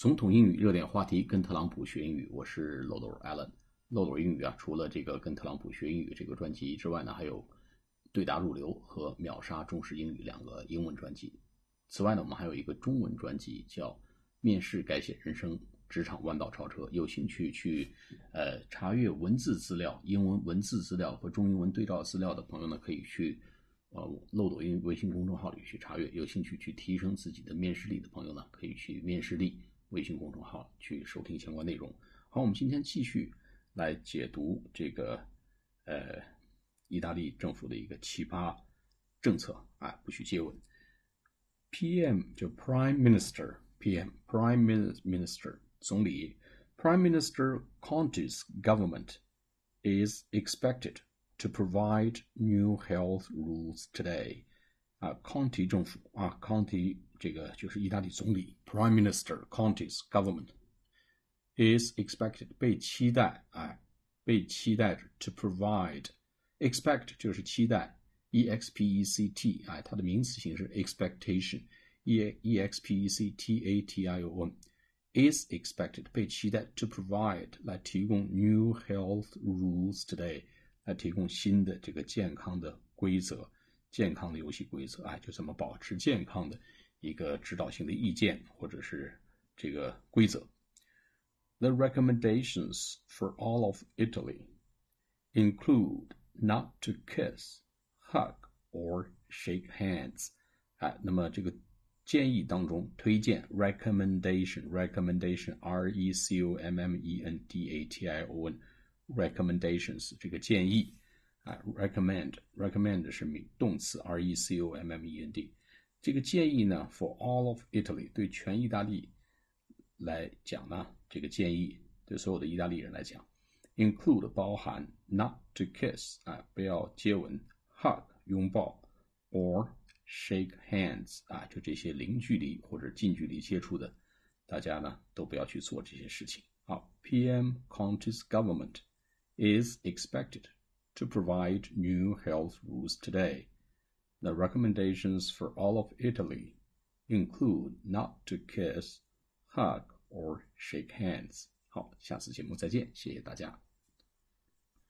总统英语热点话题，跟特朗普学英语，我是漏斗 Allen。漏斗英语啊，除了这个跟特朗普学英语这个专辑之外呢，还有对答入流和秒杀中式英语两个英文专辑。此外呢，我们还有一个中文专辑叫《面试改写人生，职场弯道超车》。有兴趣去呃查阅文字资料、英文文字资料和中英文对照资料的朋友呢，可以去呃漏斗英微信公众号里去查阅。有兴趣去提升自己的面试力的朋友呢，可以去面试力。微信公众号去收听相关内容。好，我们今天继续来解读这个呃意大利政府的一个奇葩政策啊，不许接吻。PM 就 Prime Minister，PM Prime Minister 总理，Prime Minister Conte's government is expected to provide new health rules today。啊，Conte 政府啊，Conte 这个就是意大利总理，Prime Minister Conte's government is expected 被期待，哎，被期待着 to provide，expect 就是期待，e x p e c t，哎，它的名词形式 expectation，e e x p e c t a t i o n，is expected 被期待 to provide 来提供 new health rules today 来提供新的这个健康的规则。 健康的游戏规则，哎，就怎么保持健康的一个指导性的意见或者是这个规则。The recommendations for all of Italy include not to kiss, hug or shake hands。哎，那么这个建议当中推荐 recommendation recommendation r e c o m m e n d a t i o n recommendations 这个建议。 啊，recommend，recommend 是名动词，r e c o m m e n d。这个建议呢，for all of Italy，对全意大利来讲呢，这个建议对所有的意大利人来讲，include 包含 not to kiss 啊，不要接吻，hug 拥抱，or shake hands 啊，就这些零距离或者近距离接触的，大家呢都不要去做这些事情。好，PM Conte's government is expected to provide new health rules today. The recommendations for all of Italy include not to kiss, hug, or shake hands. 好，下次节目再见，谢谢大家。